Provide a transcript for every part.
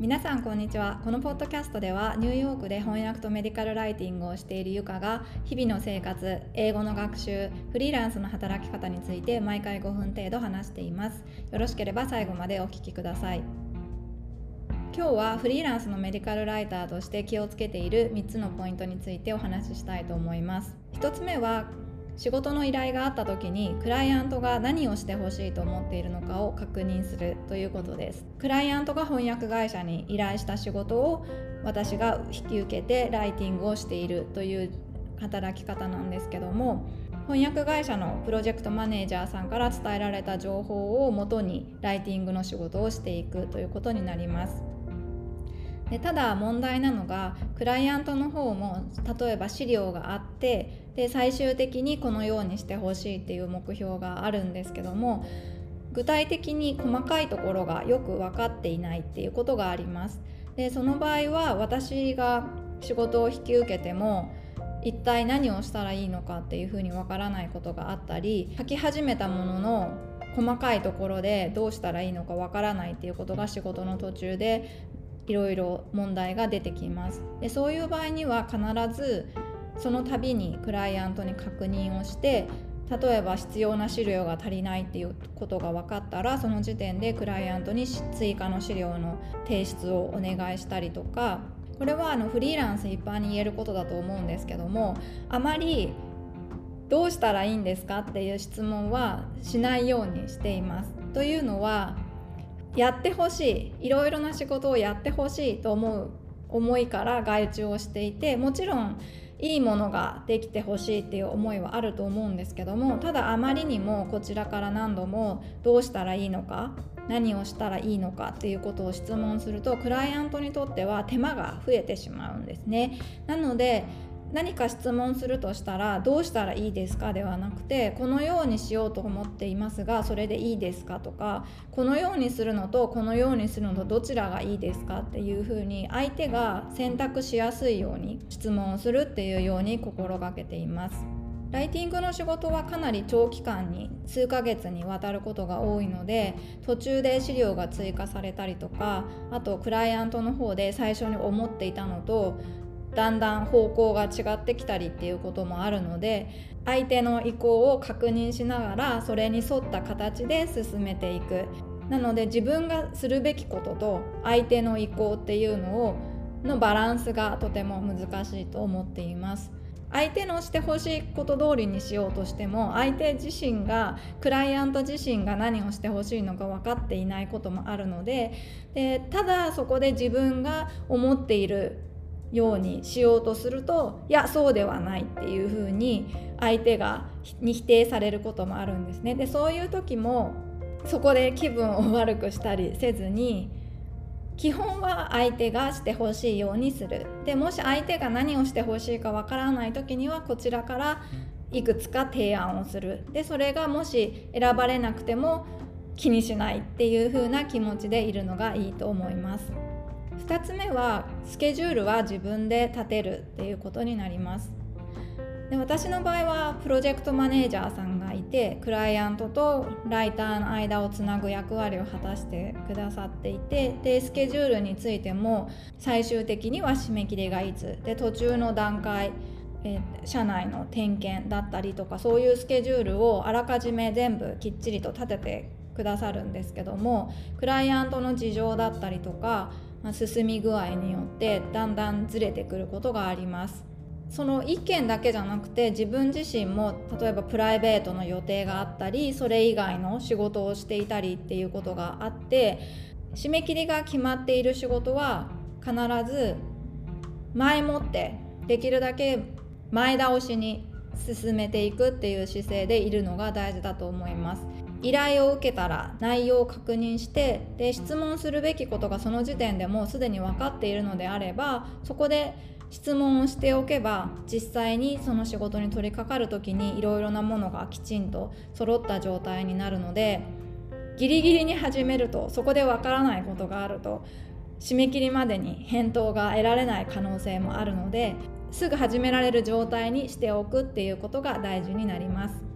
皆さんこんにちは。このポッドキャストではニューヨークで翻訳とメディカルライティングをしているゆかが日々の生活英語の学習フリーランスの働き方について毎回5分程度話しています。よろしければ最後までお聞きください。今日はフリーランスのメディカルライターとして気をつけている3つのポイントについてお話ししたいと思います。1つ目は仕事の依頼があった時にクライアントが何をしてほしいと思っているのかを確認するということです。クライアントが翻訳会社に依頼した仕事を私が引き受けてライティングをしているという働き方なんですけども翻訳会社のプロジェクトマネージャーさんから伝えられた情報をもとにライティングの仕事をしていくということになります。でただ問題なのがクライアントの方も例えば資料があってで最終的にこのようにしてほしいっていう目標があるんですけども具体的に細かいところがよく分かっていないっていうことがあります。でその場合は私が仕事を引き受けても一体何をしたらいいのかっていうふうにわからないことがあったり書き始めたものの細かいところでどうしたらいいのかわからないっていうことが仕事の途中でいろいろ問題が出てきます。でそういう場合には必ずその度にクライアントに確認をして例えば必要な資料が足りないっていうことが分かったらその時点でクライアントに追加の資料の提出をお願いしたりとかこれはあのフリーランス一般に言えることだと思うんですけどもあまりどうしたらいいんですかっていう質問はしないようにしています。というのはやってほしいいろいろな仕事をやってほしいと思う思いから外注をしていてもちろんいいものができてほしいっていう思いはあると思うんですけどもただあまりにもこちらから何度もどうしたらいいのか何をしたらいいのかっていうことを質問するとクライアントにとっては手間が増えてしまうんですね。なので何か質問するとしたらどうしたらいいですかではなくてこのようにしようと思っていますがそれでいいですかとかこのようにするのとこのようにするのとどちらがいいですかっていうふうに相手が選択しやすいように質問をするっていうように心がけています。ライティングの仕事はかなり長期間に数ヶ月にわたることが多いので途中で資料が追加されたりとかあとクライアントの方で最初に思っていたのとだんだん方向が違ってきたりっていうこともあるので相手の意向を確認しながらそれに沿った形で進めていく。なので自分がするべきことと相手の意向っていうのをのバランスがとても難しいと思っています。相手のしてほしいこと通りにしようとしても相手自身がクライアント自身が何をしてほしいのか分かっていないこともあるのででただそこで自分が思っているようにしようとするといやそうではないっていうふうに相手がに否定されることもあるんですね。でそういう時もそこで気分を悪くしたりせずに基本は相手がしてほしいようにする。でもし相手が何をしてほしいかわからない時にはこちらからいくつか提案をする。でそれがもし選ばれなくても気にしないっていう風な気持ちでいるのがいいと思います。2つ目はスケジュールは自分で立てるっていうことになります。で私の場合はプロジェクトマネージャーさんがいてクライアントとライターの間をつなぐ役割を果たしてくださっていてでスケジュールについても最終的には締め切りがいつで途中の段階え社内の点検だったりとかそういうスケジュールをあらかじめ全部きっちりと立ててくださるんですけどもクライアントの事情だったりとかまあ、進み具合によってだんだんずれてくることがあります。その1件だけじゃなくて自分自身も例えばプライベートの予定があったりそれ以外の仕事をしていたりっていうことがあって締め切りが決まっている仕事は必ず前もってできるだけ前倒しに進めていくっていう姿勢でいるのが大事だと思います。依頼を受けたら内容を確認してで質問するべきことがその時点でもうすでに分かっているのであればそこで質問をしておけば実際にその仕事に取り掛かる時にいろいろなものがきちんと揃った状態になるのでギリギリに始めるとそこで分からないことがあると締め切りまでに返答が得られない可能性もあるのですぐ始められる状態にしておくっていうことが大事になります。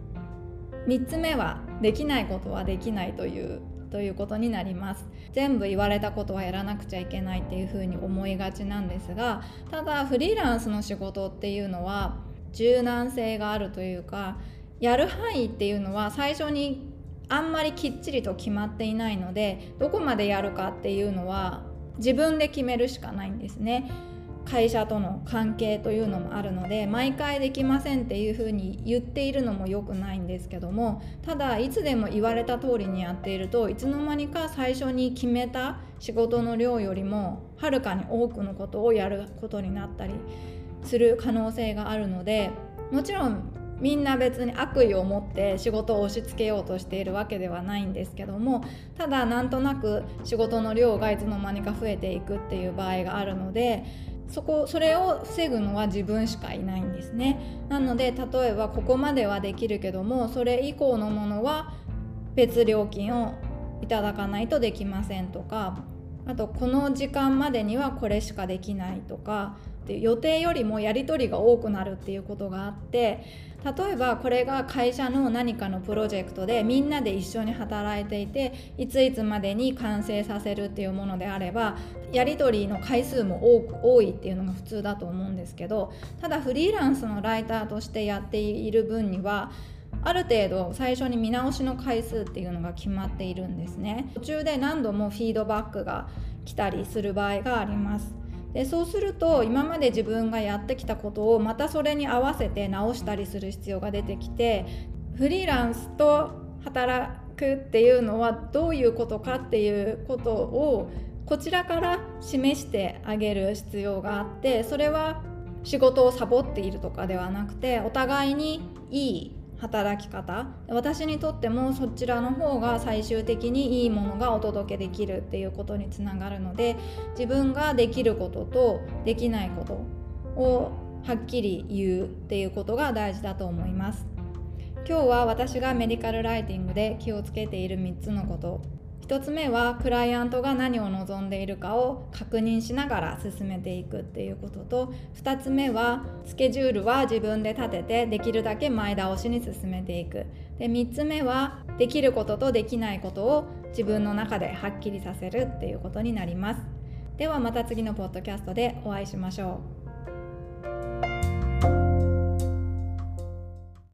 3つ目はできないことはできないというということになります全部言われたことはやらなくちゃいけないっていうふうに思いがちなんですがただフリーランスの仕事っていうのは柔軟性があるというかやる範囲っていうのは最初にあんまりきっちりと決まっていないのでどこまでやるかっていうのは自分で決めるしかないんですね。会社との関係というのもあるので毎回できませんっていうふうに言っているのも良くないんですけどもただいつでも言われた通りにやっているといつの間にか最初に決めた仕事の量よりもはるかに多くのことをやることになったりする可能性があるのでもちろんみんな別に悪意を持って仕事を押し付けようとしているわけではないんですけどもただなんとなく仕事の量がいつの間にか増えていくっていう場合があるのでそこそれを防ぐのは自分しかいないんですね。なので例えばここまではできるけどもそれ以降のものは別料金をいただかないとできませんとかあとこの時間までにはこれしかできないとかって予定よりもやり取りが多くなるっていうことがあって例えばこれが会社の何かのプロジェクトでみんなで一緒に働いていていついつまでに完成させるっていうものであればやり取りの回数も多く多いっていうのが普通だと思うんですけどただフリーランスのライターとしてやっている分にはある程度最初に見直しの回数っていうのが決まっているんですね。途中で何度もフィードバックが来たりする場合があります。でそうすると今まで自分がやってきたことをまたそれに合わせて直したりする必要が出てきてフリーランスと働くっていうのはどういうことかっていうことをこちらから示してあげる必要があってそれは仕事をサボっているとかではなくてお互いにいい働き方。私にとってもそちらの方が最終的にいいものがお届けできるっていうことにつながるので自分ができることとできないことをはっきり言うっていうことが大事だと思います。今日は私がメディカルライティングで気をつけている3つのこと。1つ目はクライアントが何を望んでいるかを確認しながら進めていくっていうことと2つ目はスケジュールは自分で立ててできるだけ前倒しに進めていく。で3つ目はできることとできないことを自分の中ではっきりさせるっていうことになります。ではまた次のポッドキャストでお会いしましょう。